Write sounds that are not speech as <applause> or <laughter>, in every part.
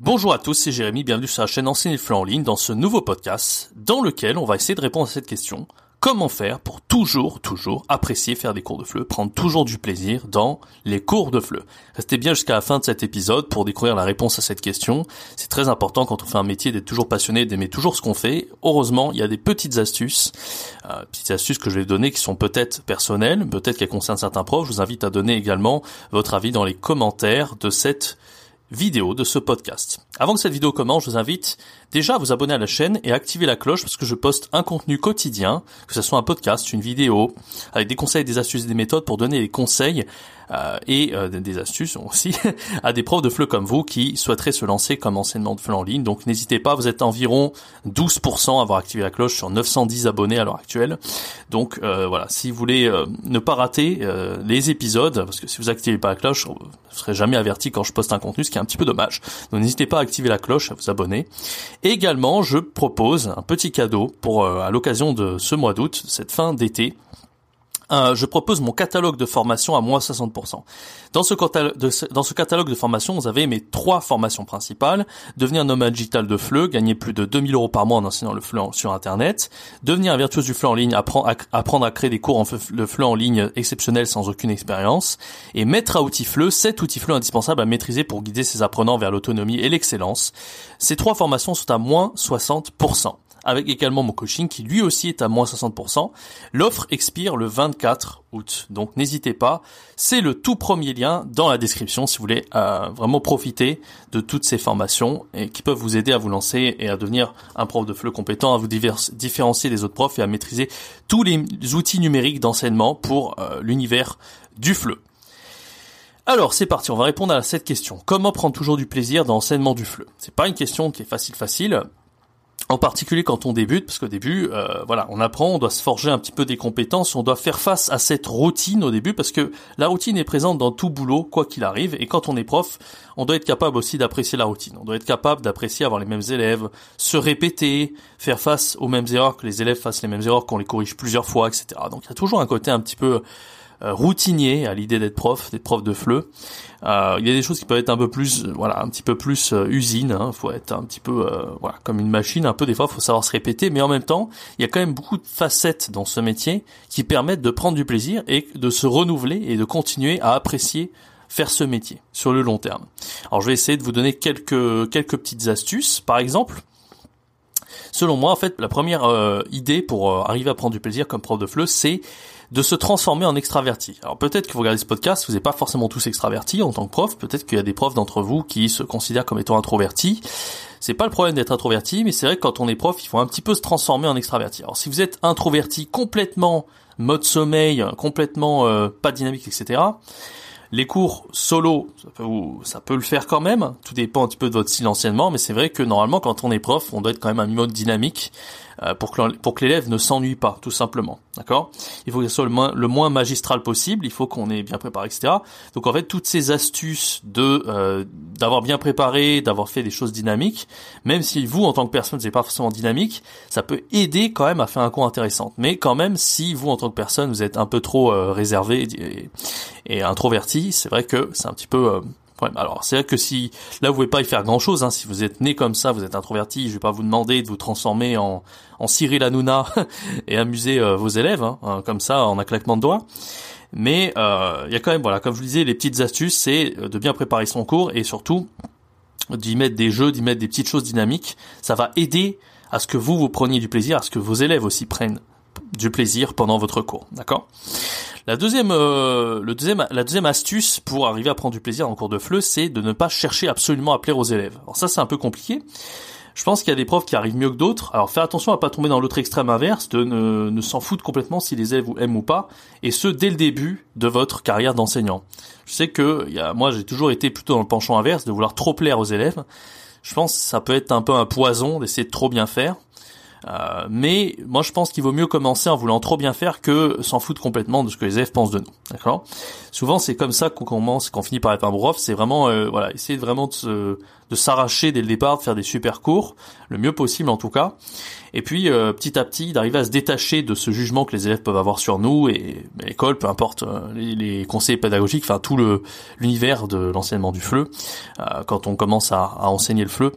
Bonjour à tous, c'est Jérémy, bienvenue sur la chaîne Enseigner le en ligne dans ce nouveau podcast dans lequel on va essayer de répondre à cette question. Comment faire pour toujours, toujours apprécier faire des cours de FLE, prendre toujours du plaisir dans les cours de FLE Restez bien jusqu'à la fin de cet épisode pour découvrir la réponse à cette question. C'est très important quand on fait un métier d'être toujours passionné, d'aimer toujours ce qu'on fait. Heureusement, il y a des petites astuces, euh, petites astuces que je vais donner qui sont peut-être personnelles, peut-être qu'elles concernent certains profs. Je vous invite à donner également votre avis dans les commentaires de cette de ce podcast. Avant que cette vidéo commence, je vous invite déjà à vous abonner à la chaîne et à activer la cloche parce que je poste un contenu quotidien, que ce soit un podcast, une vidéo, avec des conseils, des astuces, des méthodes pour donner des conseils euh, et euh, des astuces <laughs> aussi à des profs de FLE comme vous qui souhaiteraient se lancer comme enseignement de FLE en ligne. Donc n'hésitez pas, vous êtes environ 12% à avoir activé la cloche sur 910 abonnés à l'heure actuelle. Donc euh, voilà, si vous voulez ne pas rater les épisodes, parce que si vous activez pas la cloche, vous ne serez jamais averti quand je poste un contenu, ce qui est un petit peu dommage. Donc n'hésitez pas à activer la cloche, à vous abonner. Également, je propose un petit cadeau pour à l'occasion de ce mois d'août, cette fin d'été euh, je propose mon catalogue de formation à moins 60%. Dans ce, catalogue de formation, vous avez mes trois formations principales. Devenir nomade digital de FLE, gagner plus de 2000 euros par mois en enseignant le FLE sur Internet. Devenir un virtuose du FLE en ligne, apprendre à, créer des cours en le FLE en ligne exceptionnels sans aucune expérience. Et mettre à outils FLE, 7 outils FLE indispensables à maîtriser pour guider ses apprenants vers l'autonomie et l'excellence. Ces trois formations sont à moins 60% avec également mon coaching qui lui aussi est à moins 60%. L'offre expire le 24 août, donc n'hésitez pas. C'est le tout premier lien dans la description si vous voulez euh, vraiment profiter de toutes ces formations et qui peuvent vous aider à vous lancer et à devenir un prof de FLE compétent, à vous différencier des autres profs et à maîtriser tous les outils numériques d'enseignement pour euh, l'univers du FLE. Alors c'est parti, on va répondre à cette question. Comment prendre toujours du plaisir dans l'enseignement du FLE C'est pas une question qui est facile facile en particulier quand on débute, parce qu'au début, euh, voilà, on apprend, on doit se forger un petit peu des compétences, on doit faire face à cette routine au début, parce que la routine est présente dans tout boulot, quoi qu'il arrive, et quand on est prof, on doit être capable aussi d'apprécier la routine, on doit être capable d'apprécier avoir les mêmes élèves, se répéter, faire face aux mêmes erreurs, que les élèves fassent les mêmes erreurs, qu'on les corrige plusieurs fois, etc. Donc il y a toujours un côté un petit peu routinier à l'idée d'être prof, d'être prof de FLE. Euh, il y a des choses qui peuvent être un peu plus, euh, voilà, un petit peu plus usine. Hein, faut être un petit peu, voilà, comme une machine. Un peu des fois, faut savoir se répéter, mais en même temps, il y a quand même beaucoup de facettes dans ce métier qui permettent de prendre du plaisir et de se renouveler et de continuer à apprécier faire ce métier sur le long terme. Alors je vais essayer de vous donner quelques quelques petites astuces. Par exemple, selon moi, en fait, la première idée pour arriver à prendre du plaisir comme prof de FLE, c'est de se transformer en extraverti. Alors peut-être que vous regardez ce podcast, vous n'êtes pas forcément tous extravertis en tant que prof, peut-être qu'il y a des profs d'entre vous qui se considèrent comme étant introvertis. C'est pas le problème d'être introverti, mais c'est vrai que quand on est prof, il faut un petit peu se transformer en extraverti. Alors si vous êtes introverti complètement mode sommeil, complètement euh, pas dynamique, etc. Les cours solo, ça peut, le faire quand même. Tout dépend un petit peu de votre style mais c'est vrai que normalement, quand on est prof, on doit être quand même un mode dynamique. Euh, pour que, l'élève ne s'ennuie pas, tout simplement. D'accord? Il faut que ce soit le moins, le moins magistral possible, il faut qu'on ait bien préparé, etc. Donc en fait, toutes ces astuces de euh, d'avoir bien préparé, d'avoir fait des choses dynamiques, même si vous, en tant que personne, n'êtes pas forcément dynamique, ça peut aider quand même à faire un cours intéressant. Mais quand même, si vous, en tant que personne, vous êtes un peu trop euh, réservé et, et, introverti, c'est vrai que c'est un petit peu alors c'est vrai que si là vous pouvez pas y faire grand chose, hein, si vous êtes né comme ça, vous êtes introverti, je vais pas vous demander de vous transformer en, en Cyril Hanouna <laughs> et amuser euh, vos élèves hein, hein, comme ça en un claquement de doigts. Mais euh, il y a quand même voilà, comme je vous disais, les petites astuces, c'est de bien préparer son cours et surtout d'y mettre des jeux, d'y mettre des petites choses dynamiques. Ça va aider à ce que vous vous preniez du plaisir, à ce que vos élèves aussi prennent du plaisir pendant votre cours, d'accord? La deuxième, euh, le deuxième, la deuxième astuce pour arriver à prendre du plaisir en cours de FLE, c'est de ne pas chercher absolument à plaire aux élèves. Alors ça, c'est un peu compliqué. Je pense qu'il y a des profs qui arrivent mieux que d'autres. Alors faites attention à pas tomber dans l'autre extrême inverse, de ne, ne s'en foutre complètement si les élèves vous aiment ou pas, et ce dès le début de votre carrière d'enseignant. Je sais que moi j'ai toujours été plutôt dans le penchant inverse, de vouloir trop plaire aux élèves. Je pense que ça peut être un peu un poison d'essayer de trop bien faire. Euh, mais moi je pense qu'il vaut mieux commencer en voulant trop bien faire que s'en foutre complètement de ce que les élèves pensent de nous. D'accord? Souvent c'est comme ça qu'on commence, qu'on finit par être un prof, c'est vraiment euh, voilà, essayer vraiment de, s'arracher dès le départ, de faire des super cours, le mieux possible en tout cas. Et puis euh, petit à petit d'arriver à se détacher de ce jugement que les élèves peuvent avoir sur nous et l'école, peu importe les, les, conseils pédagogiques, enfin tout le l'univers de l'enseignement du FLE, quand on commence à, à enseigner le FLE.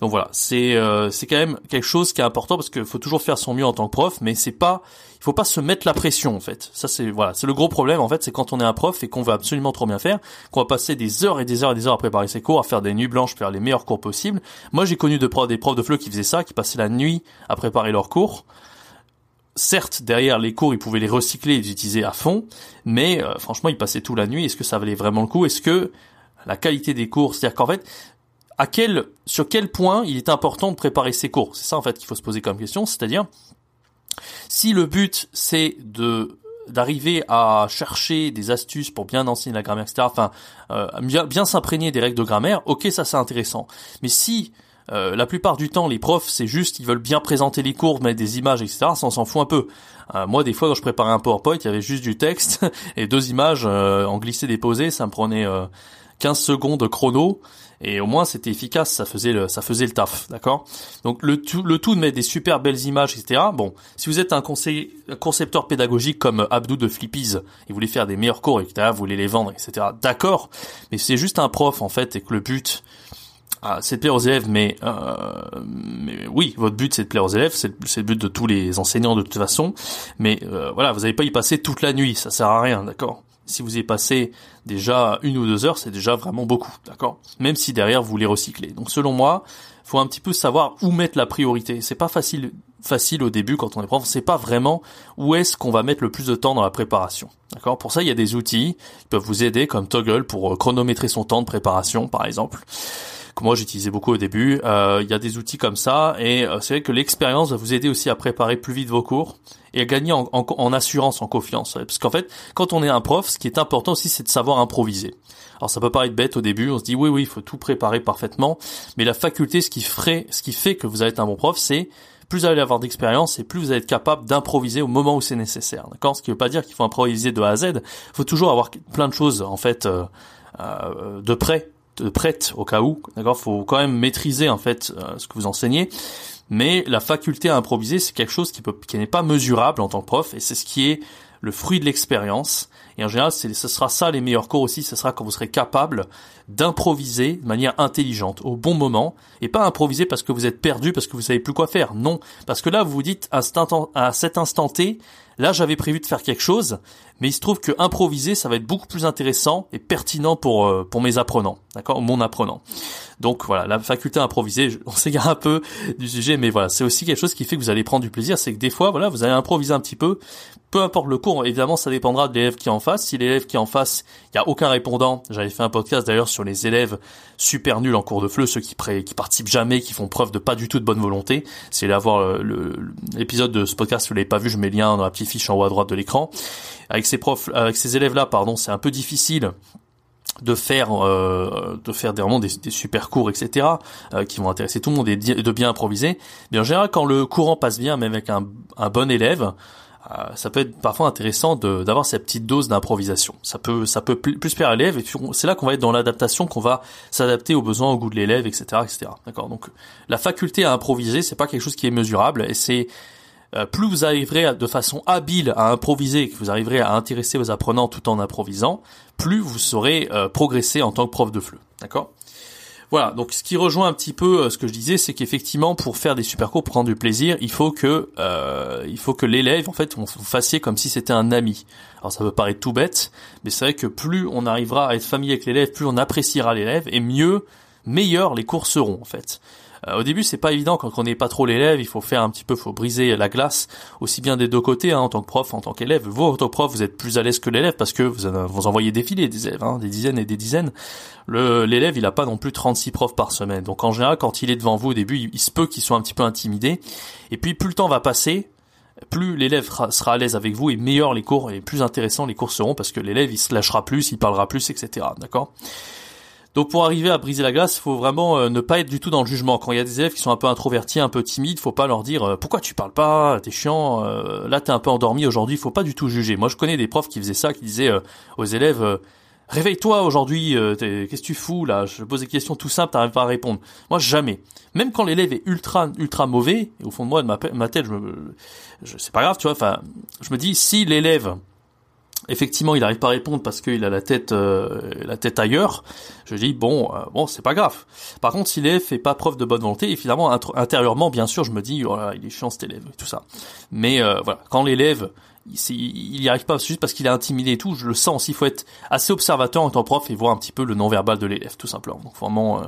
Donc voilà, c'est c'est quand même quelque chose qui est important parce qu'il faut toujours faire son mieux en tant que prof, mais c'est pas, il faut pas se mettre la pression en fait. Ça c'est voilà, c'est le gros problème en fait, c'est quand on est un prof et qu'on veut absolument trop bien faire, qu'on va passer des heures et des heures et des heures à préparer ses cours, à faire des nuits blanches, faire les meilleurs cours possibles. Moi j'ai connu de des profs de FLE qui faisaient ça, qui passaient la nuit à préparer leurs cours certes, derrière les cours, ils pouvaient les recycler et les utiliser à fond, mais euh, franchement, ils passaient tout la nuit. Est-ce que ça valait vraiment le coup? Est-ce que la qualité des cours, c'est-à-dire qu'en fait, à quel, sur quel point il est important de préparer ses cours. C'est ça en fait qu'il faut se poser comme question, c'est-à-dire si le but c'est de d'arriver à chercher des astuces pour bien enseigner la grammaire, etc. Enfin, euh, bien, s'imprégner des règles de grammaire. Ok, ça c'est intéressant. Mais si euh, la plupart du temps, les profs, c'est juste, ils veulent bien présenter les cours, mettre des images, etc. Ça, on s'en fout un peu. Euh, moi, des fois, quand je préparais un PowerPoint, il y avait juste du texte <laughs> et deux images en glissé déposé. Ça me prenait 15 secondes chrono et au moins c'était efficace, ça faisait le, ça faisait le taf, d'accord? Donc le tout, le tout de mettre des super belles images, etc. Bon, si vous êtes un, concepteur pédagogique comme Abdou de Flippies, et voulez faire des meilleurs cours, etc., vous voulez les vendre, etc. D'accord, mais c'est juste un prof en fait, et que le but ah, c'est de plaire aux élèves, mais, euh, mais oui, votre but c'est de plaire aux élèves, c'est le but de tous les enseignants de toute façon, mais euh, voilà, vous n'allez pas y passer toute la nuit, ça sert à rien, d'accord? Si vous y passé déjà une ou deux heures, c'est déjà vraiment beaucoup, d'accord? Même si derrière vous les recyclez. Donc selon moi, faut un petit peu savoir où mettre la priorité. C'est pas facile facile au début quand on est prof, c'est pas vraiment où est-ce qu'on va mettre le plus de temps dans la préparation. D'accord? Pour ça, il y a des outils qui peuvent vous aider comme Toggle pour chronométrer son temps de préparation par exemple que moi j'utilisais beaucoup au début. Euh, il y a des outils comme ça et euh, c'est vrai que l'expérience va vous aider aussi à préparer plus vite vos cours et à gagner en, en, assurance, en confiance. Parce qu'en fait, quand on est un prof, ce qui est important aussi, c'est de savoir improviser. Alors ça peut paraître bête au début, on se dit oui oui, il faut tout préparer parfaitement, mais la faculté, ce qui ferait, ce qui fait que vous allez être un bon prof, c'est plus vous allez avoir d'expérience et plus vous allez être capable d'improviser au moment où c'est nécessaire. D'accord? Ce qui veut pas dire qu'il faut improviser de A à Z. Il faut toujours avoir plein de choses en fait euh, euh, de près prête au cas où. D'accord, faut quand même maîtriser en fait euh, ce que vous enseignez. Mais la faculté à improviser, c'est quelque chose qui peut, qui n'est pas mesurable en tant que prof, et c'est ce qui est le fruit de l'expérience. Et en général, ce sera ça les meilleurs cours aussi, ce sera quand vous serez capable d'improviser de manière intelligente, au bon moment, et pas improviser parce que vous êtes perdu, parce que vous savez plus quoi faire. Non, parce que là, vous vous dites à cet instant T, là j'avais prévu de faire quelque chose, mais il se trouve que improviser, ça va être beaucoup plus intéressant et pertinent pour euh, pour mes apprenants, d'accord, mon apprenant. Donc voilà, la faculté à improviser, <laughs> on s'égare un peu du sujet, mais voilà, c'est aussi quelque chose qui fait que vous allez prendre du plaisir, c'est que des fois, voilà, vous allez improviser un petit peu, peu importe le cours, évidemment, ça dépendra de l'élève qui est en face. Si l'élève qui est en face, il y a aucun répondant, j'avais fait un podcast d'ailleurs sur les élèves super nuls en cours de fleu, ceux qui, qui participent jamais, qui font preuve de pas du tout de bonne volonté. C'est là voir l'épisode de ce podcast, si vous l'avez pas vu, je mets le lien dans la petite fiche en haut à droite de l'écran. Avec ces profs, avec ces élèves-là, pardon, c'est un peu difficile de faire euh, de faire vraiment des, super cours etc euh, qui vont intéresser tout le monde et de bien improviser mais en général quand le courant passe bien même avec un bon élève euh, ça peut être parfois intéressant d'avoir cette petite dose d'improvisation. Ça peut, ça peut plus, plaire à l'élève et c'est là qu'on va être dans l'adaptation, qu'on va s'adapter aux besoins, au goût de l'élève, etc., etc. D'accord? Donc la faculté à improviser, c'est pas quelque chose qui est mesurable et c'est euh, plus vous arriverez de façon habile à improviser, que vous arriverez à intéresser vos apprenants tout en improvisant, plus vous saurez euh, progresser en tant que prof de fleu. D'accord? Voilà, donc ce qui rejoint un petit peu euh, ce que je disais, c'est qu'effectivement, pour faire des super cours, pour prendre du plaisir, il faut que euh, il faut que l'élève, en fait, vous fassiez comme si c'était un ami. Alors ça peut paraître tout bête, mais c'est vrai que plus on arrivera à être familier avec l'élève, plus on appréciera l'élève, et mieux, meilleurs les cours seront, en fait. Euh, au début, c'est pas évident quand on n'est pas trop l'élève. Il faut faire un petit peu, faut briser la glace aussi bien des deux côtés, hein, en tant que prof, en tant qu'élève. Vous, en tant que prof, vous êtes plus à l'aise que l'élève parce que vous, vous envoyez défiler des élèves, hein, des dizaines et des dizaines. L'élève, il a pas non plus 36 profs par semaine. Donc en général, quand il est devant vous au début, il, se peut qu'il soit un petit peu intimidé. Et puis plus le temps va passer, plus l'élève sera à l'aise avec vous et meilleur les cours et plus intéressants les cours seront parce que l'élève il se lâchera plus, il parlera plus, etc. D'accord? Donc pour arriver à briser la glace, faut vraiment euh, ne pas être du tout dans le jugement. Quand il y a des élèves qui sont un peu introvertis, un peu timides, faut pas leur dire euh, pourquoi tu parles pas, t'es chiant, euh, là t'es un peu endormi aujourd'hui, faut pas du tout juger. Moi je connais des profs qui faisaient ça, qui disaient aux élèves réveille-toi aujourd'hui, qu'est-ce que tu fous là? Je pose des questions tout simples, t'arrives pas à répondre. Moi jamais. Même quand l'élève est ultra ultra mauvais, et au fond de moi de ma, ma tête, je me, je, c'est pas grave, tu vois. Enfin, je me dis si l'élève effectivement il n'arrive pas à répondre parce qu'il a la tête euh, la tête ailleurs. Je dis bon euh, bon c'est pas grave. Par contre s'il fait pas preuve de bonne volonté évidemment intérieurement bien sûr je me dis oh il est chiant cet élève et tout ça. Mais euh, voilà. Quand l'élève il n'y arrive pas juste parce qu'il est intimidé et tout je le sens. Il faut être assez observateur en tant que prof et voir un petit peu le non verbal de l'élève tout simplement. Donc vraiment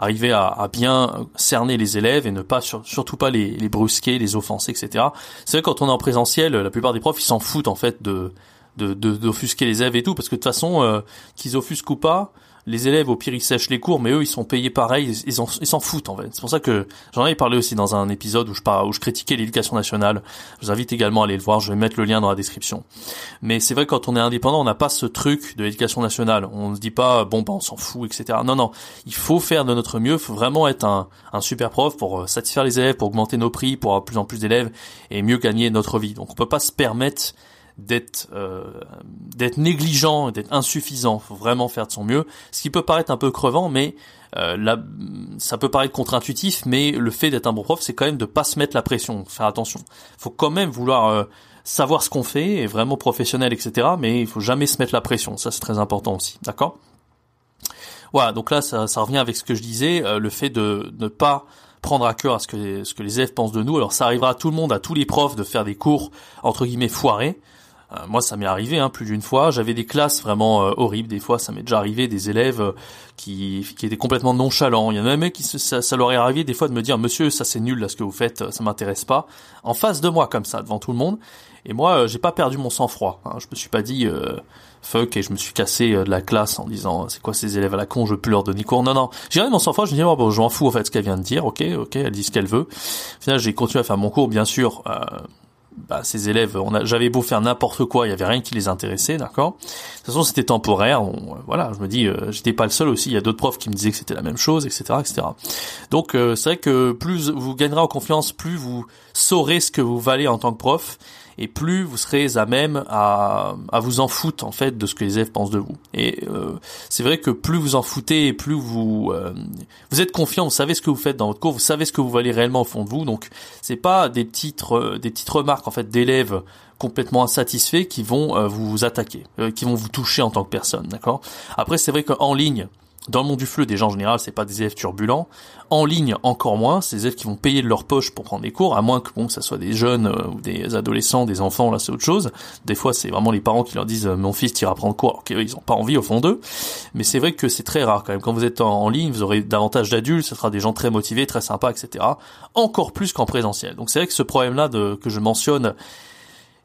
arriver à, bien cerner les élèves et ne pas surtout pas les, les brusquer les offenser etc c'est vrai quand on est en présentiel la plupart des profs ils s'en foutent en fait de de d'offusquer les élèves et tout parce que de toute façon euh, qu'ils offusquent ou pas les élèves au pire ils sèchent les cours mais eux ils sont payés pareil ils s'en foutent en fait. C'est pour ça que j'en avais parlé aussi dans un épisode où je par, où je critiquais l'éducation nationale. Je vous invite également à aller le voir je vais mettre le lien dans la description. Mais c'est vrai quand on est indépendant on n'a pas ce truc de l'éducation nationale. On se dit pas bon bah on s'en fout etc non non. Il faut faire de notre mieux faut vraiment être un, un super prof pour euh, satisfaire les élèves pour augmenter nos prix pour avoir plus en plus d'élèves et mieux gagner notre vie. Donc on peut pas se permettre d'être euh, d'être négligent, d'être insuffisant. Faut vraiment faire de son mieux. Ce qui peut paraître un peu crevant, mais euh, là, ça peut paraître contre-intuitif, mais le fait d'être un bon prof, c'est quand même de pas se mettre la pression. Faire attention. Faut quand même vouloir euh, savoir ce qu'on fait, et vraiment professionnel, etc. Mais il faut jamais se mettre la pression. Ça, c'est très important aussi. D'accord? Voilà. Donc là, ça, revient avec ce que je disais, le fait de ne pas prendre à cœur à ce que, ce que les élèves pensent de nous. Alors ça arrivera à tout le monde, à tous les profs, de faire des cours entre guillemets foirés. Euh, moi, ça m'est arrivé hein, plus d'une fois. J'avais des classes vraiment euh, horribles. Des fois, ça m'est déjà arrivé des élèves euh, qui, qui étaient complètement nonchalants. Il y en a même qui ça, ça, leur est arrivé des fois de me dire Monsieur, ça c'est nul là ce que vous faites, ça m'intéresse pas. En face de moi comme ça, devant tout le monde. Et moi, j'ai pas perdu mon sang-froid. Hein. Je me suis pas dit fuck et je me suis cassé de la classe en disant c'est quoi ces élèves à la con, je plus leur donner cours. Non, non. J'ai regardé mon sang-froid. Je me dis oh, bon, je m'en fous en fait ce qu'elle vient de dire. Ok, ok, elle dit ce qu'elle veut. Finalement, j'ai continué à faire mon cours, bien sûr bah, ces élèves, on a, j'avais beau faire n'importe quoi, il y avait rien qui les intéressait, d'accord? De toute façon, c'était temporaire. Euh, voilà, je me dis, euh, j'étais pas le seul aussi. Il y a d'autres profs qui me disaient que c'était la même chose, etc., etc. Donc, euh, c'est vrai que plus vous gagnerez en confiance, plus vous saurez ce que vous valez en tant que prof, et plus vous serez à même à, à vous en foutre en fait de ce que les élèves pensent de vous. Et euh, c'est vrai que plus vous en foutez et plus vous euh, vous êtes confiant, vous savez ce que vous faites dans votre cours, vous savez ce que vous valez réellement au fond de vous. Donc c'est pas des petites des petites remarques en fait d'élèves complètement insatisfaits qui vont vous attaquer, qui vont vous toucher en tant que personne, d'accord? Après c'est vrai qu'en ligne, dans le monde du fleu, des gens en général, c'est pas des élèves turbulents. En ligne, encore moins, c'est des élèves qui vont payer de leur poche pour prendre des cours, à moins que bon, ça soit des jeunes euh, ou des adolescents, des enfants, là c'est autre chose. Des fois, c'est vraiment les parents qui leur disent euh, mon fils tire à prendre cours, alors qu'ils ont pas envie au fond d'eux. Mais c'est vrai que c'est très rare quand même. Quand vous êtes en, ligne, vous aurez davantage d'adultes, ce sera des gens très motivés, très sympas, etc. Encore plus qu'en présentiel. Donc c'est vrai que ce problème-là que je mentionne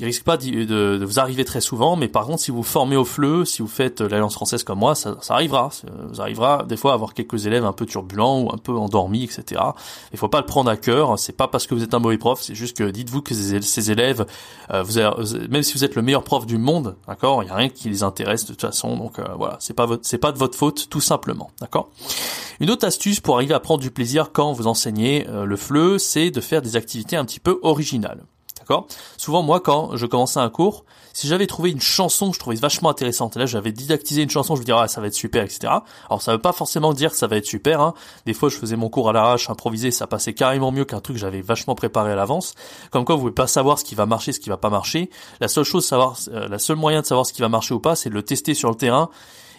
il risque pas de, vous arriver très souvent, mais par contre, si vous formez au fleu, si vous faites l'Alliance française comme moi, ça, ça arrivera. Vous arrivera des fois à avoir quelques élèves un peu turbulents ou un peu endormis, etc. Il faut pas le prendre à cœur. C'est pas parce que vous êtes un mauvais prof, c'est juste que dites-vous que ces, élèves, euh, vous avez, même si vous êtes le meilleur prof du monde, d'accord, il y a rien qui les intéresse de toute façon. Donc euh, voilà, c'est pas c'est pas de votre faute, tout simplement, d'accord. Une autre astuce pour arriver à prendre du plaisir quand vous enseignez euh, le fleu, c'est de faire des activités un petit peu originales. Souvent, moi, quand je commençais un cours, si j'avais trouvé une chanson que je trouvais vachement intéressante, et là j'avais didactisé une chanson, je me disais ah ça va être super, etc. Alors ça veut pas forcément dire que ça va être super. Hein. Des fois, je faisais mon cours à l'arrache, improvisé, ça passait carrément mieux qu'un truc que j'avais vachement préparé à l'avance. Comme quoi, vous pouvez pas savoir ce qui va marcher, ce qui va pas marcher. La seule chose, savoir, euh, la seule moyen de savoir ce qui va marcher ou pas, c'est de le tester sur le terrain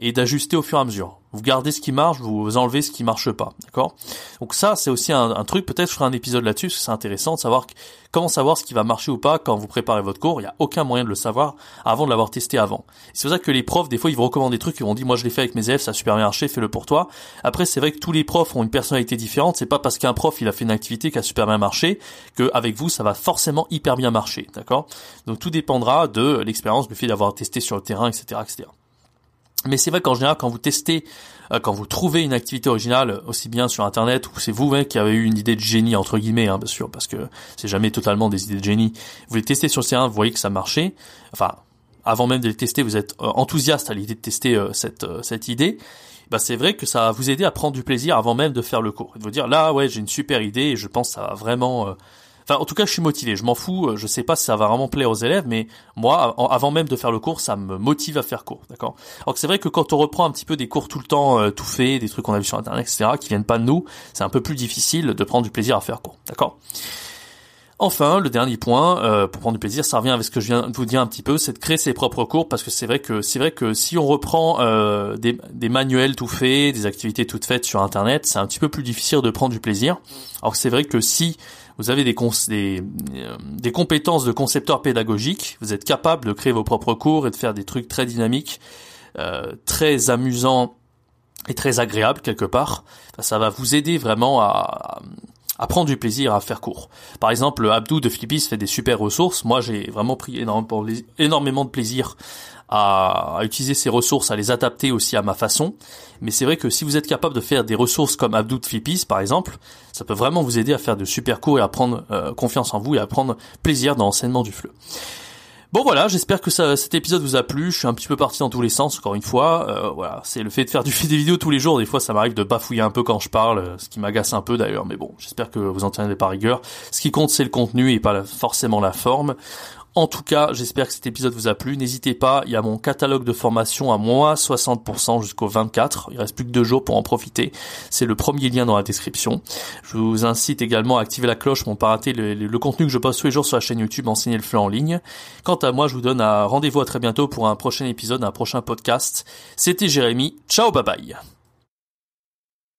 et d'ajuster au fur et à mesure. Vous gardez ce qui marche, vous enlevez ce qui marche pas, d'accord? Donc ça, c'est aussi un, truc. Peut-être je ferai un épisode là-dessus, parce que c'est intéressant de savoir comment savoir ce qui va marcher ou pas quand vous préparez votre cours. Il n'y a aucun moyen de le savoir avant de l'avoir testé avant. C'est pour ça que les profs, des fois, ils vous recommandent des trucs, ils vont dire, moi je l'ai fait avec mes élèves, ça a super bien marché, fais-le pour toi. Après, c'est vrai que tous les profs ont une personnalité différente. C'est pas parce qu'un prof il a fait une activité qui a super bien marché que avec vous ça va forcément hyper bien marcher, d'accord? Donc tout dépendra de l'expérience, du fait d'avoir testé sur le terrain, etc., etc. Mais c'est vrai qu'en général, quand vous testez, euh, quand vous trouvez une activité originale, aussi bien sur Internet, ou c'est vous qui avez eu une idée de génie, entre guillemets, hein, bien sûr, parce que c'est jamais totalement des idées de génie, vous les testez sur le terrain, vous voyez que ça marchait, enfin, avant même de les tester, vous êtes enthousiaste à l'idée de tester cette cette idée, bah c'est vrai que ça va vous aider à prendre du plaisir avant même de faire le cours. Et de vous dire là ouais j'ai une super idée et je pense que ça va vraiment Enfin, en tout cas, je suis motivé. Je m'en fous. Euh, je sais pas si ça va vraiment plaire aux élèves, mais moi, avant même de faire le cours, ça me motive à faire cours, d'accord? Alors que c'est vrai que quand on reprend un petit peu des cours tout le temps, euh, tout fait, des trucs qu'on a vu sur internet, etc., qui viennent pas de nous, c'est un peu plus difficile de prendre du plaisir à faire cours, d'accord? Enfin, le dernier point, euh, pour prendre du plaisir, ça revient avec ce que je viens de vous dire un petit peu, c'est de créer ses propres cours, parce que c'est vrai que c'est vrai que si on reprend euh, des, des, manuels tout faits, des activités toutes faites sur Internet, c'est un petit peu plus difficile de prendre du plaisir. Alors c'est vrai que si vous avez euh, des compétences de concepteur pédagogique, vous êtes capable de créer vos propres cours et de faire des trucs très dynamiques, euh, très amusants et très agréables quelque part. Ça va vous aider vraiment à, à prendre du plaisir à faire court. Par exemple, Abdou de Flippis fait des super ressources. Moi, j'ai vraiment pris énormément de plaisir à, utiliser ces ressources, à les adapter aussi à ma façon. Mais c'est vrai que si vous êtes capable de faire des ressources comme Abdou de Flippis, par exemple, ça peut vraiment vous aider à faire de super cours et à prendre euh, confiance en vous et à prendre plaisir dans l'enseignement du FLE. Bon voilà, j'espère que ça, cet épisode vous a plu. Je suis un petit peu parti dans tous les sens, encore une fois. Euh, voilà, c'est le fait de faire du, <laughs> des vidéos tous les jours. Des fois, ça m'arrive de bafouiller un peu quand je parle, ce qui m'agace un peu d'ailleurs. Mais bon, j'espère que vous en tiendrez par rigueur. Ce qui compte, c'est le contenu et pas forcément la forme. En tout cas, j'espère que cet épisode vous a plu. N'hésitez pas, il y a mon catalogue de formation à moins 60% jusqu'au 24. Il reste plus que deux jours pour en profiter. C'est le premier lien dans la description. Je vous incite également à activer la cloche pour ne pas rater le, contenu que je poste tous les jours sur la chaîne YouTube Enseigner le fleu en ligne. Quant à moi, je vous donne un rendez-vous à très bientôt pour un prochain épisode, un prochain podcast. C'était Jérémy. Ciao, bye bye.